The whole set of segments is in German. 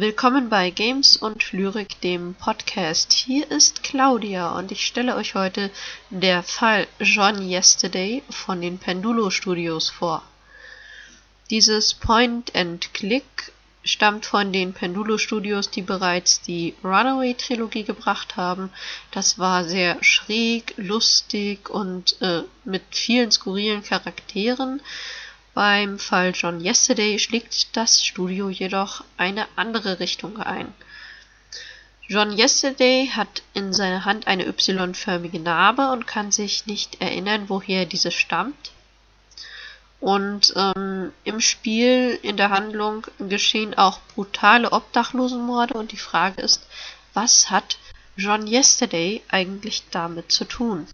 Willkommen bei Games und Lyrik, dem Podcast. Hier ist Claudia und ich stelle euch heute der Fall John Yesterday von den Pendulo Studios vor. Dieses Point-and-Click stammt von den Pendulo Studios, die bereits die Runaway-Trilogie gebracht haben. Das war sehr schräg, lustig und äh, mit vielen skurrilen Charakteren. Beim Fall John Yesterday schlägt das Studio jedoch eine andere Richtung ein. John Yesterday hat in seiner Hand eine Y-förmige Narbe und kann sich nicht erinnern, woher diese stammt. Und ähm, im Spiel, in der Handlung geschehen auch brutale Obdachlosenmorde und die Frage ist, was hat John Yesterday eigentlich damit zu tun?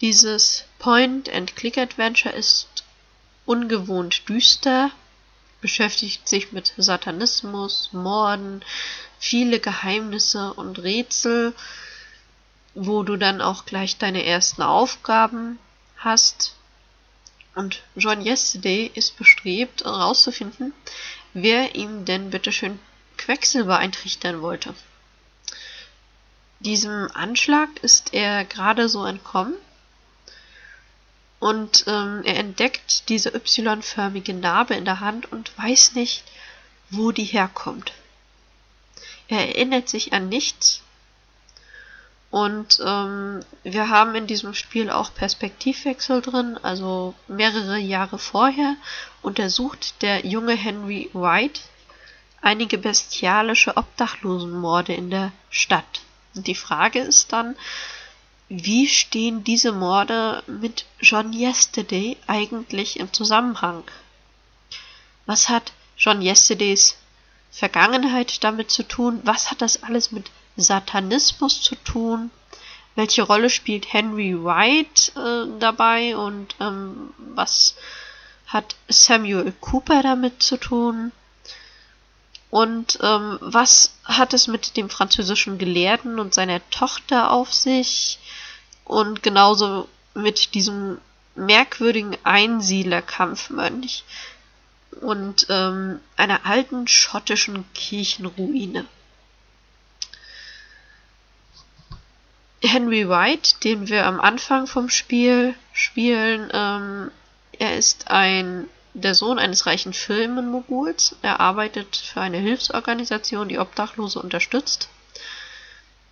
Dieses Point-and-Click-Adventure ist ungewohnt düster, beschäftigt sich mit Satanismus, Morden, viele Geheimnisse und Rätsel, wo du dann auch gleich deine ersten Aufgaben hast. Und John Yesterday ist bestrebt, herauszufinden, wer ihm denn bitteschön Quecksilber eintrichtern wollte. Diesem Anschlag ist er gerade so entkommen und ähm, er entdeckt diese Y-förmige Narbe in der Hand und weiß nicht, wo die herkommt. Er erinnert sich an nichts. Und ähm, wir haben in diesem Spiel auch Perspektivwechsel drin. Also mehrere Jahre vorher untersucht der junge Henry White einige bestialische Obdachlosenmorde in der Stadt. Und die Frage ist dann, wie stehen diese Morde mit John Yesterday eigentlich im Zusammenhang? Was hat John Yesterdays Vergangenheit damit zu tun? Was hat das alles mit Satanismus zu tun? Welche Rolle spielt Henry White äh, dabei und ähm, was hat Samuel Cooper damit zu tun? Und ähm, was hat es mit dem französischen Gelehrten und seiner Tochter auf sich? Und genauso mit diesem merkwürdigen Einsiedlerkampfmönch und ähm, einer alten schottischen Kirchenruine. Henry White, den wir am Anfang vom Spiel spielen, ähm, er ist ein der Sohn eines reichen Firmenmoguls. Er arbeitet für eine Hilfsorganisation, die Obdachlose unterstützt.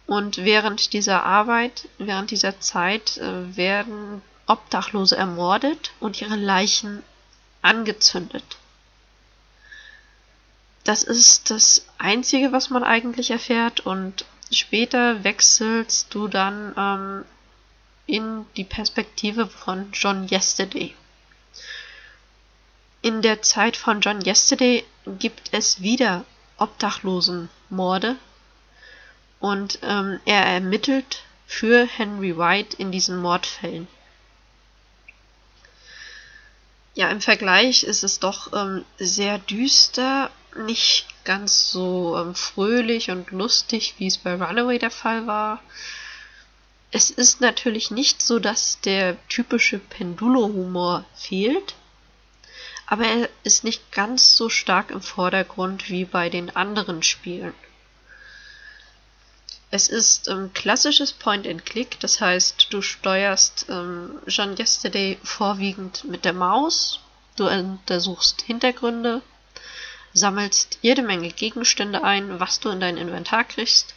Und während dieser Arbeit, während dieser Zeit äh, werden Obdachlose ermordet und ihre Leichen angezündet. Das ist das Einzige, was man eigentlich erfährt und später wechselst du dann ähm, in die Perspektive von John Yesterday. In der Zeit von John Yesterday gibt es wieder Obdachlosenmorde und ähm, er ermittelt für Henry White in diesen Mordfällen. Ja, im Vergleich ist es doch ähm, sehr düster, nicht ganz so ähm, fröhlich und lustig, wie es bei Runaway der Fall war. Es ist natürlich nicht so, dass der typische Pendulo-Humor fehlt, aber er ist nicht ganz so stark im Vordergrund wie bei den anderen Spielen. Es ist ähm, klassisches Point-and-Click, das heißt, du steuerst ähm, John Yesterday vorwiegend mit der Maus, du untersuchst Hintergründe, sammelst jede Menge Gegenstände ein, was du in dein Inventar kriegst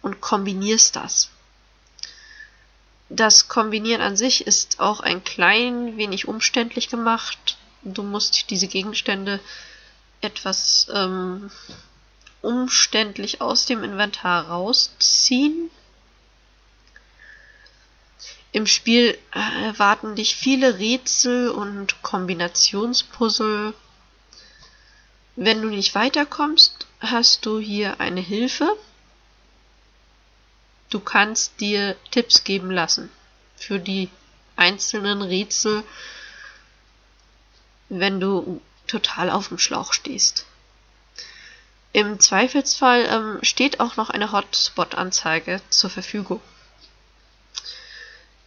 und kombinierst das. Das Kombinieren an sich ist auch ein klein wenig umständlich gemacht. Du musst diese Gegenstände etwas ähm, umständlich aus dem Inventar rausziehen. Im Spiel äh, erwarten dich viele Rätsel und Kombinationspuzzle. Wenn du nicht weiterkommst, hast du hier eine Hilfe. Du kannst dir Tipps geben lassen für die einzelnen Rätsel, wenn du total auf dem Schlauch stehst. Im Zweifelsfall ähm, steht auch noch eine Hotspot-Anzeige zur Verfügung.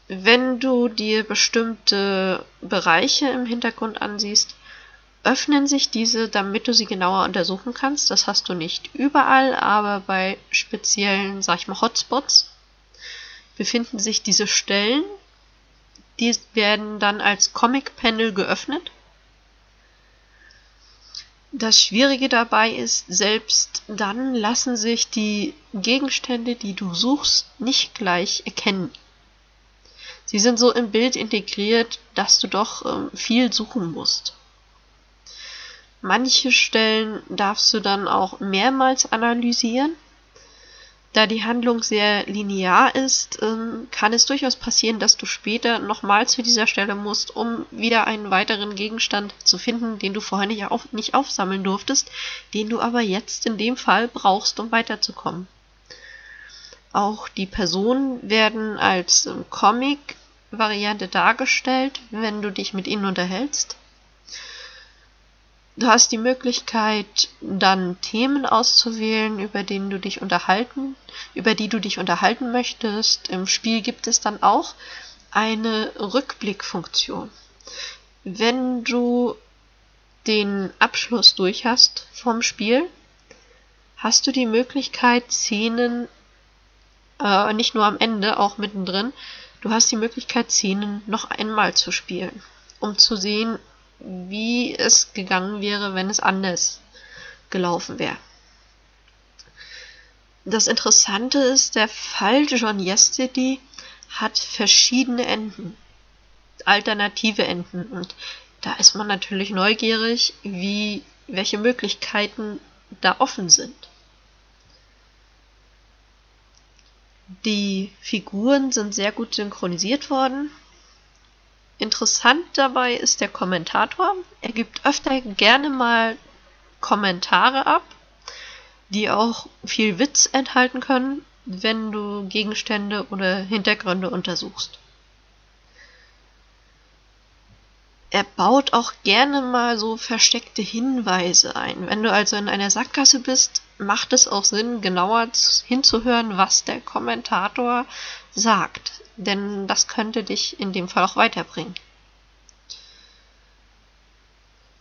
Wenn du dir bestimmte Bereiche im Hintergrund ansiehst, öffnen sich diese, damit du sie genauer untersuchen kannst. Das hast du nicht überall, aber bei speziellen, sag ich mal, Hotspots befinden sich diese Stellen. Die werden dann als Comic-Panel geöffnet. Das Schwierige dabei ist, selbst dann lassen sich die Gegenstände, die du suchst, nicht gleich erkennen. Sie sind so im Bild integriert, dass du doch ähm, viel suchen musst. Manche Stellen darfst du dann auch mehrmals analysieren. Da die Handlung sehr linear ist, ähm, kann es durchaus passieren, dass du später nochmal zu dieser Stelle musst, um wieder einen weiteren Gegenstand zu finden, den du vorher nicht, auf, nicht aufsammeln durftest, den du aber jetzt in dem Fall brauchst, um weiterzukommen. Auch die Personen werden als ähm, Comic-Variante dargestellt, wenn du dich mit ihnen unterhältst. Du hast die Möglichkeit, dann Themen auszuwählen, über denen du dich unterhalten, über die du dich unterhalten möchtest. Im Spiel gibt es dann auch eine Rückblickfunktion. Wenn du den Abschluss durch hast vom Spiel, hast du die Möglichkeit, Szenen, äh, nicht nur am Ende, auch mittendrin, du hast die Möglichkeit, Szenen noch einmal zu spielen, um zu sehen, wie es gegangen wäre, wenn es anders gelaufen wäre. Das Interessante ist, der Fall John Yesterday hat verschiedene Enden, alternative Enden. Und da ist man natürlich neugierig, wie, welche Möglichkeiten da offen sind. Die Figuren sind sehr gut synchronisiert worden. Interessant dabei ist der Kommentator. Er gibt öfter gerne mal Kommentare ab, die auch viel Witz enthalten können, wenn du Gegenstände oder Hintergründe untersuchst. Er baut auch gerne mal so versteckte Hinweise ein. Wenn du also in einer Sackgasse bist, macht es auch Sinn, genauer hinzuhören, was der Kommentator sagt denn das könnte dich in dem Fall auch weiterbringen.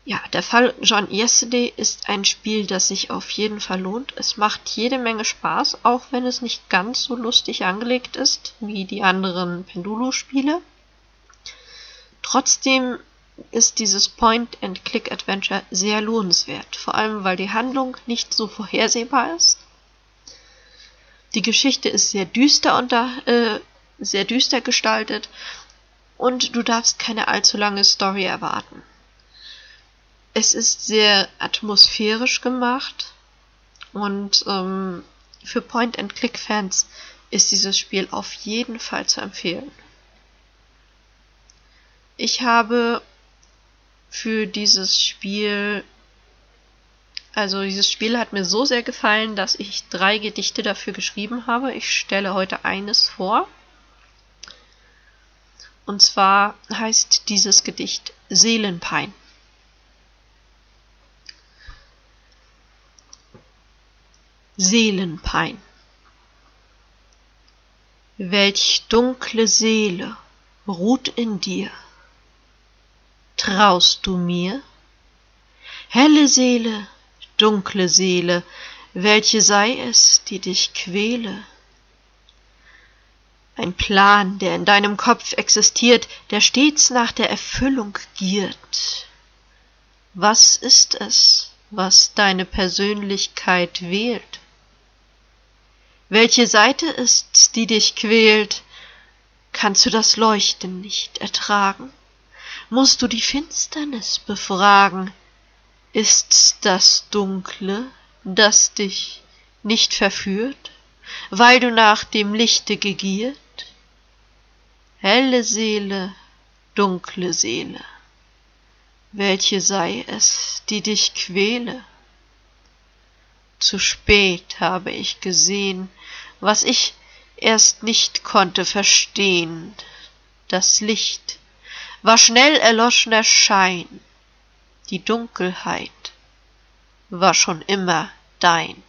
Ja, der Fall John Yesterday ist ein Spiel, das sich auf jeden Fall lohnt. Es macht jede Menge Spaß, auch wenn es nicht ganz so lustig angelegt ist wie die anderen Pendulo-Spiele. Trotzdem ist dieses Point-and-Click-Adventure sehr lohnenswert, vor allem weil die Handlung nicht so vorhersehbar ist. Die Geschichte ist sehr düster unter, äh, sehr düster gestaltet und du darfst keine allzu lange Story erwarten. Es ist sehr atmosphärisch gemacht und ähm, für Point-and-Click-Fans ist dieses Spiel auf jeden Fall zu empfehlen. Ich habe für dieses Spiel, also dieses Spiel hat mir so sehr gefallen, dass ich drei Gedichte dafür geschrieben habe. Ich stelle heute eines vor. Und zwar heißt dieses Gedicht Seelenpein. Seelenpein. Welch dunkle Seele ruht in dir? Traust du mir? Helle Seele, dunkle Seele, welche sei es, die dich quäle? ein Plan, der in deinem Kopf existiert, der stets nach der Erfüllung giert. Was ist es, was deine Persönlichkeit wählt? Welche Seite ist's, die dich quält? Kannst du das Leuchten nicht ertragen? Musst du die Finsternis befragen? Ist's das Dunkle, das dich nicht verführt, weil du nach dem Lichte gegiert? helle Seele, dunkle Seele, welche sei es, die dich quäle? Zu spät habe ich gesehen, was ich erst nicht konnte verstehen. Das Licht war schnell erloschener Schein, die Dunkelheit war schon immer dein.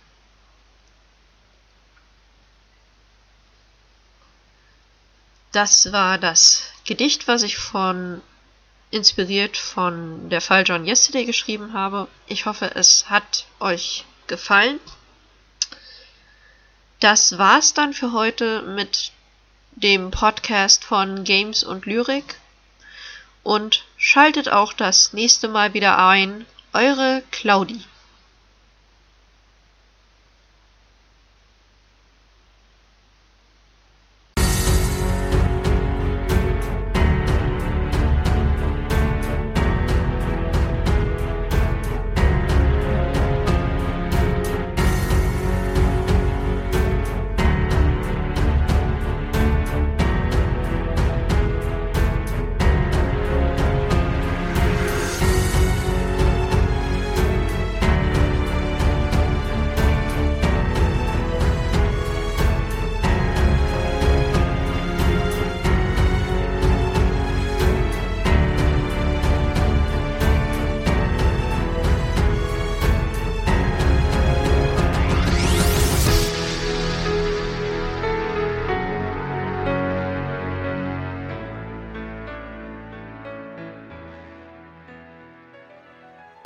Das war das Gedicht, was ich von inspiriert von der Fall John Yesterday geschrieben habe. Ich hoffe, es hat euch gefallen. Das war's dann für heute mit dem Podcast von Games und Lyrik und schaltet auch das nächste Mal wieder ein. Eure Claudi.